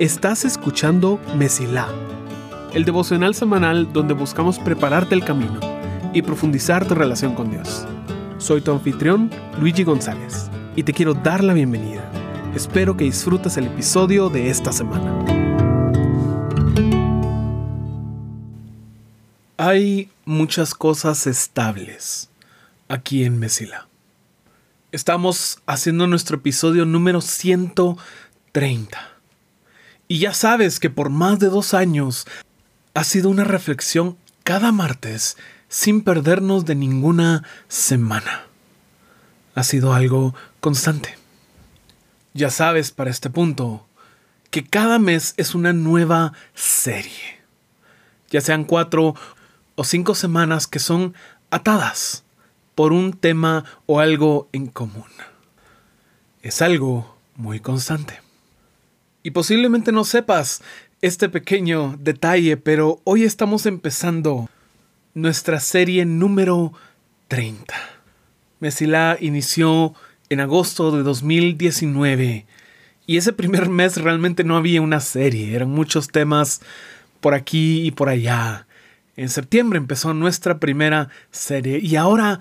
Estás escuchando Mesilá, el devocional semanal donde buscamos prepararte el camino y profundizar tu relación con Dios. Soy tu anfitrión, Luigi González, y te quiero dar la bienvenida. Espero que disfrutes el episodio de esta semana. Hay muchas cosas estables aquí en Mesila. Estamos haciendo nuestro episodio número 130 y ya sabes que por más de dos años ha sido una reflexión cada martes sin perdernos de ninguna semana. Ha sido algo constante. Ya sabes para este punto que cada mes es una nueva serie. Ya sean cuatro o cinco semanas que son atadas por un tema o algo en común. Es algo muy constante. Y posiblemente no sepas este pequeño detalle, pero hoy estamos empezando nuestra serie número 30. Mesila inició en agosto de 2019 y ese primer mes realmente no había una serie, eran muchos temas por aquí y por allá. En septiembre empezó nuestra primera serie y ahora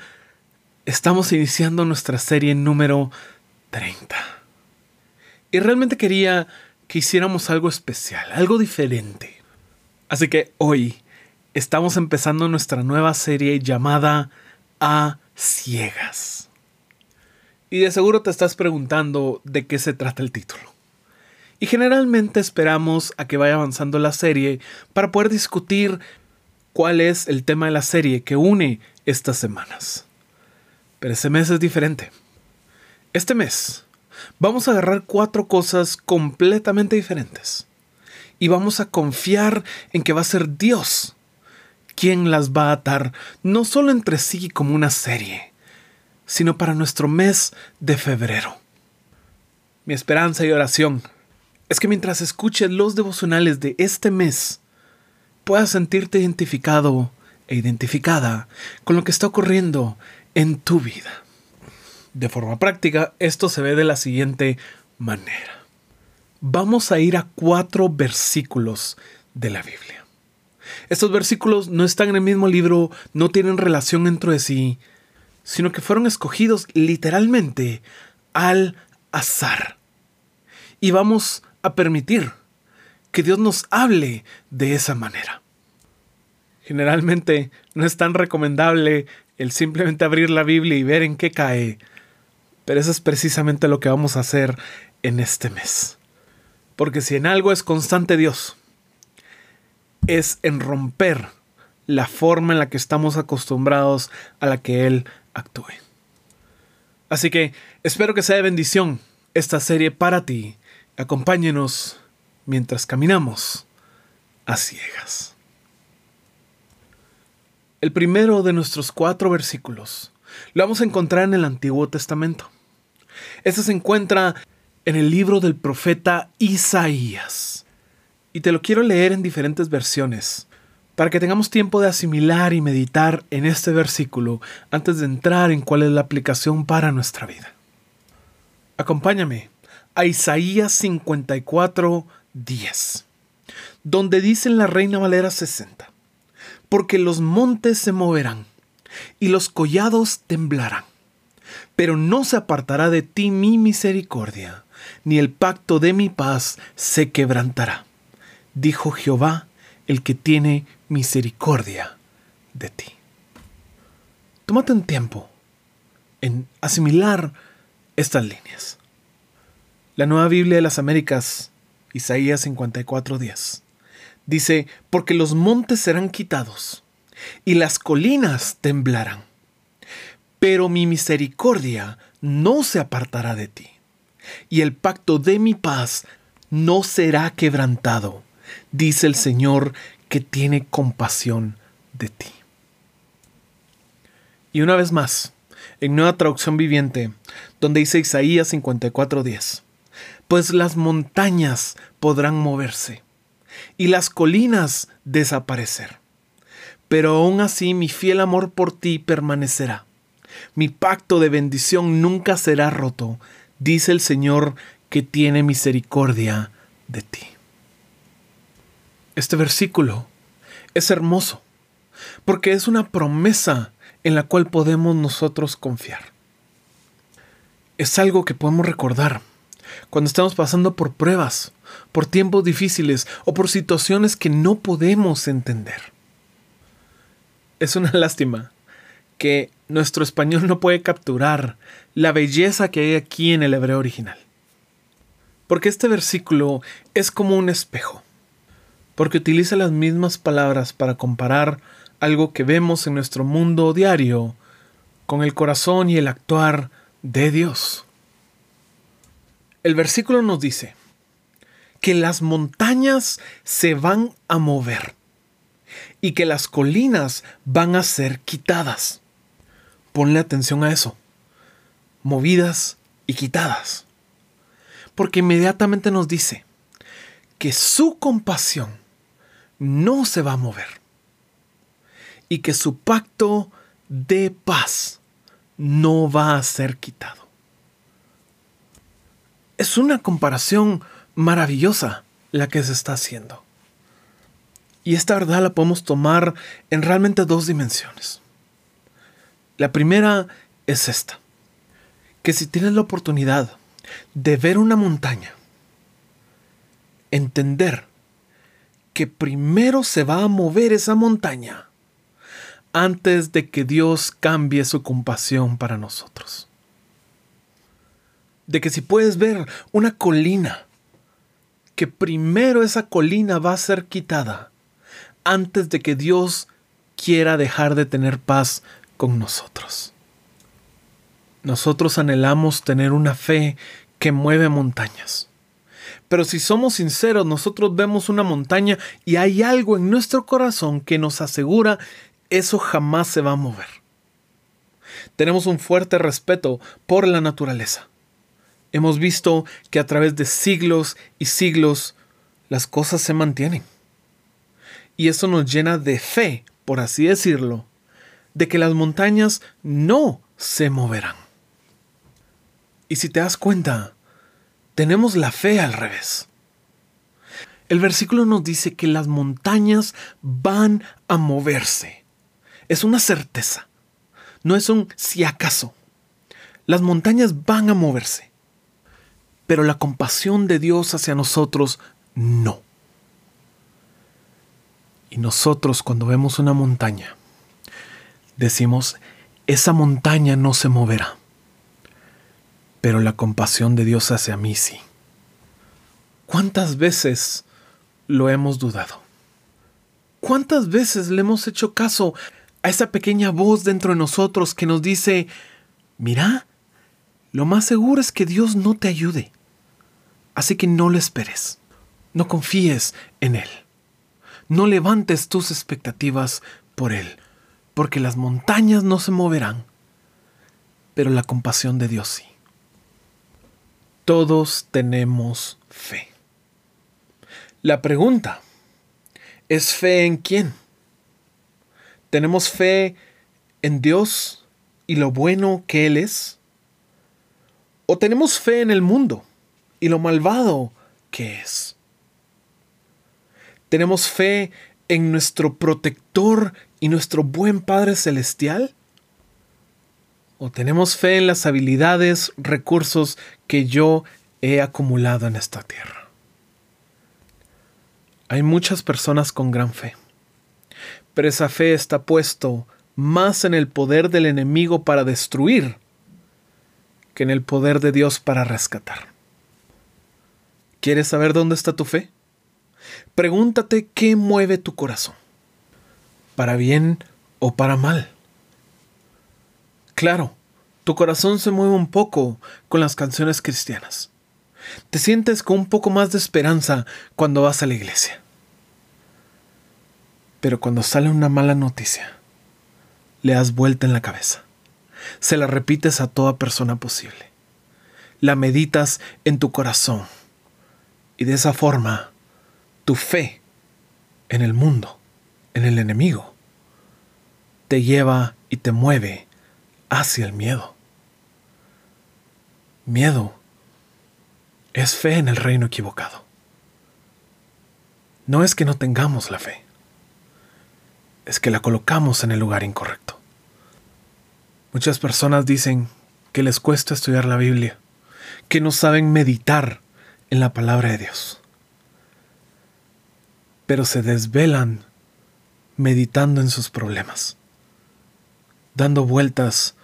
estamos iniciando nuestra serie número 30. Y realmente quería que hiciéramos algo especial, algo diferente. Así que hoy estamos empezando nuestra nueva serie llamada A Ciegas. Y de seguro te estás preguntando de qué se trata el título. Y generalmente esperamos a que vaya avanzando la serie para poder discutir cuál es el tema de la serie que une estas semanas. Pero ese mes es diferente. Este mes vamos a agarrar cuatro cosas completamente diferentes. Y vamos a confiar en que va a ser Dios quien las va a atar, no solo entre sí como una serie, sino para nuestro mes de febrero. Mi esperanza y oración es que mientras escuches los devocionales de este mes, puedas sentirte identificado e identificada con lo que está ocurriendo en tu vida. De forma práctica, esto se ve de la siguiente manera. Vamos a ir a cuatro versículos de la Biblia. Estos versículos no están en el mismo libro, no tienen relación entre sí, sino que fueron escogidos literalmente al azar. Y vamos a permitir que Dios nos hable de esa manera. Generalmente no es tan recomendable el simplemente abrir la Biblia y ver en qué cae, pero eso es precisamente lo que vamos a hacer en este mes. Porque si en algo es constante Dios, es en romper la forma en la que estamos acostumbrados a la que Él actúe. Así que espero que sea de bendición esta serie para ti. Acompáñenos mientras caminamos a ciegas. El primero de nuestros cuatro versículos lo vamos a encontrar en el Antiguo Testamento. Este se encuentra en el libro del profeta Isaías. Y te lo quiero leer en diferentes versiones, para que tengamos tiempo de asimilar y meditar en este versículo antes de entrar en cuál es la aplicación para nuestra vida. Acompáñame a Isaías 54, 10, donde dice en la Reina Valera 60, porque los montes se moverán y los collados temblarán pero no se apartará de ti mi misericordia, ni el pacto de mi paz se quebrantará, dijo Jehová, el que tiene misericordia de ti. Tómate un tiempo en asimilar estas líneas. La Nueva Biblia de las Américas, Isaías 54:10, dice, porque los montes serán quitados y las colinas temblarán pero mi misericordia no se apartará de ti, y el pacto de mi paz no será quebrantado, dice el Señor que tiene compasión de ti. Y una vez más, en nueva traducción viviente, donde dice Isaías 54:10, pues las montañas podrán moverse y las colinas desaparecer, pero aún así mi fiel amor por ti permanecerá mi pacto de bendición nunca será roto, dice el Señor que tiene misericordia de ti. Este versículo es hermoso porque es una promesa en la cual podemos nosotros confiar. Es algo que podemos recordar cuando estamos pasando por pruebas, por tiempos difíciles o por situaciones que no podemos entender. Es una lástima que nuestro español no puede capturar la belleza que hay aquí en el hebreo original. Porque este versículo es como un espejo, porque utiliza las mismas palabras para comparar algo que vemos en nuestro mundo diario con el corazón y el actuar de Dios. El versículo nos dice que las montañas se van a mover y que las colinas van a ser quitadas. Ponle atención a eso. Movidas y quitadas. Porque inmediatamente nos dice que su compasión no se va a mover. Y que su pacto de paz no va a ser quitado. Es una comparación maravillosa la que se está haciendo. Y esta verdad la podemos tomar en realmente dos dimensiones. La primera es esta, que si tienes la oportunidad de ver una montaña, entender que primero se va a mover esa montaña antes de que Dios cambie su compasión para nosotros. De que si puedes ver una colina, que primero esa colina va a ser quitada antes de que Dios quiera dejar de tener paz con nosotros. Nosotros anhelamos tener una fe que mueve montañas. Pero si somos sinceros, nosotros vemos una montaña y hay algo en nuestro corazón que nos asegura eso jamás se va a mover. Tenemos un fuerte respeto por la naturaleza. Hemos visto que a través de siglos y siglos las cosas se mantienen. Y eso nos llena de fe, por así decirlo, de que las montañas no se moverán. Y si te das cuenta, tenemos la fe al revés. El versículo nos dice que las montañas van a moverse. Es una certeza. No es un si acaso. Las montañas van a moverse. Pero la compasión de Dios hacia nosotros no. Y nosotros cuando vemos una montaña, decimos, esa montaña no se moverá. Pero la compasión de Dios hacia mí sí. ¿Cuántas veces lo hemos dudado? ¿Cuántas veces le hemos hecho caso a esa pequeña voz dentro de nosotros que nos dice, mira, lo más seguro es que Dios no te ayude. Así que no lo esperes. No confíes en Él. No levantes tus expectativas por Él porque las montañas no se moverán, pero la compasión de Dios sí. Todos tenemos fe. La pregunta, ¿es fe en quién? ¿Tenemos fe en Dios y lo bueno que Él es? ¿O tenemos fe en el mundo y lo malvado que es? ¿Tenemos fe en nuestro protector y nuestro buen Padre Celestial? ¿O tenemos fe en las habilidades, recursos que yo he acumulado en esta tierra? Hay muchas personas con gran fe, pero esa fe está puesto más en el poder del enemigo para destruir que en el poder de Dios para rescatar. ¿Quieres saber dónde está tu fe? Pregúntate qué mueve tu corazón para bien o para mal. Claro, tu corazón se mueve un poco con las canciones cristianas. Te sientes con un poco más de esperanza cuando vas a la iglesia. Pero cuando sale una mala noticia, le das vuelta en la cabeza. Se la repites a toda persona posible. La meditas en tu corazón. Y de esa forma, tu fe en el mundo en el enemigo, te lleva y te mueve hacia el miedo. Miedo es fe en el reino equivocado. No es que no tengamos la fe, es que la colocamos en el lugar incorrecto. Muchas personas dicen que les cuesta estudiar la Biblia, que no saben meditar en la palabra de Dios, pero se desvelan meditando en sus problemas, dando vueltas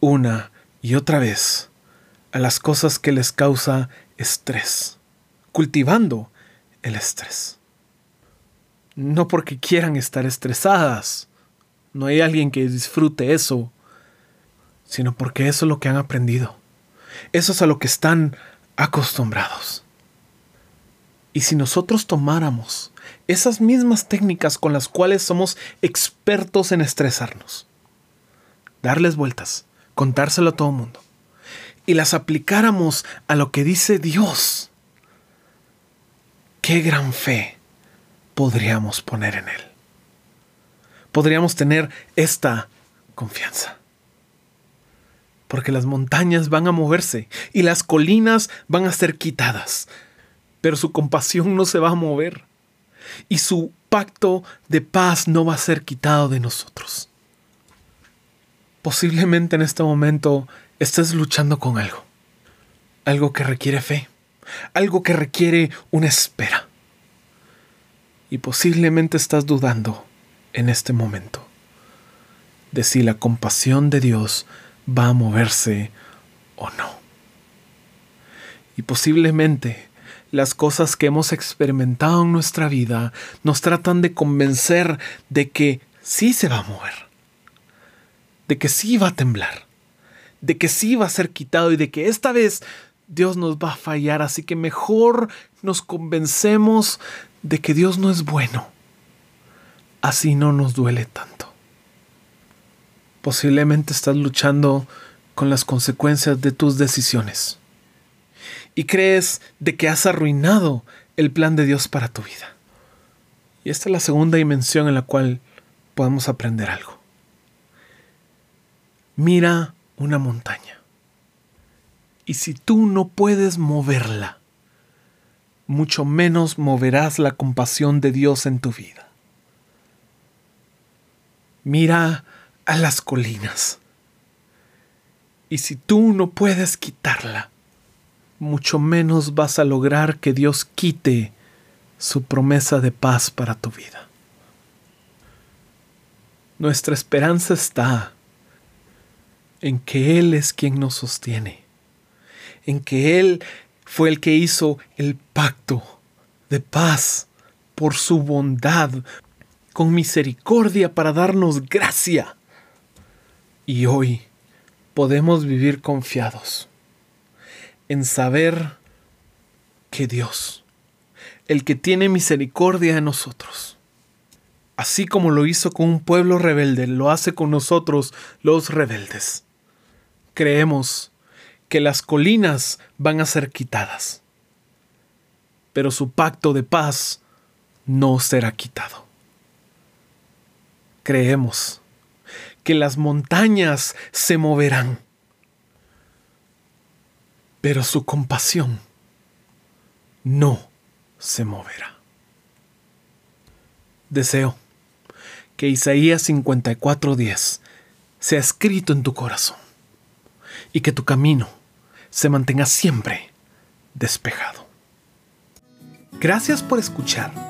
una y otra vez a las cosas que les causa estrés, cultivando el estrés. No porque quieran estar estresadas, no hay alguien que disfrute eso, sino porque eso es lo que han aprendido. Eso es a lo que están acostumbrados. Y si nosotros tomáramos esas mismas técnicas con las cuales somos expertos en estresarnos, darles vueltas, contárselo a todo el mundo, y las aplicáramos a lo que dice Dios, qué gran fe podríamos poner en Él. Podríamos tener esta confianza. Porque las montañas van a moverse y las colinas van a ser quitadas, pero su compasión no se va a mover y su pacto de paz no va a ser quitado de nosotros. Posiblemente en este momento estés luchando con algo. Algo que requiere fe. Algo que requiere una espera. Y posiblemente estás dudando en este momento de si la compasión de Dios va a moverse o no. Y posiblemente las cosas que hemos experimentado en nuestra vida nos tratan de convencer de que sí se va a mover, de que sí va a temblar, de que sí va a ser quitado y de que esta vez Dios nos va a fallar, así que mejor nos convencemos de que Dios no es bueno. Así no nos duele tanto. Posiblemente estás luchando con las consecuencias de tus decisiones y crees de que has arruinado el plan de Dios para tu vida. Y esta es la segunda dimensión en la cual podemos aprender algo. Mira una montaña. Y si tú no puedes moverla, mucho menos moverás la compasión de Dios en tu vida. Mira a las colinas. Y si tú no puedes quitarla, mucho menos vas a lograr que Dios quite su promesa de paz para tu vida. Nuestra esperanza está en que Él es quien nos sostiene, en que Él fue el que hizo el pacto de paz por su bondad, con misericordia para darnos gracia. Y hoy podemos vivir confiados en saber que Dios, el que tiene misericordia de nosotros, así como lo hizo con un pueblo rebelde, lo hace con nosotros los rebeldes. Creemos que las colinas van a ser quitadas, pero su pacto de paz no será quitado. Creemos que las montañas se moverán, pero su compasión no se moverá. Deseo que Isaías 54:10 sea escrito en tu corazón y que tu camino se mantenga siempre despejado. Gracias por escuchar.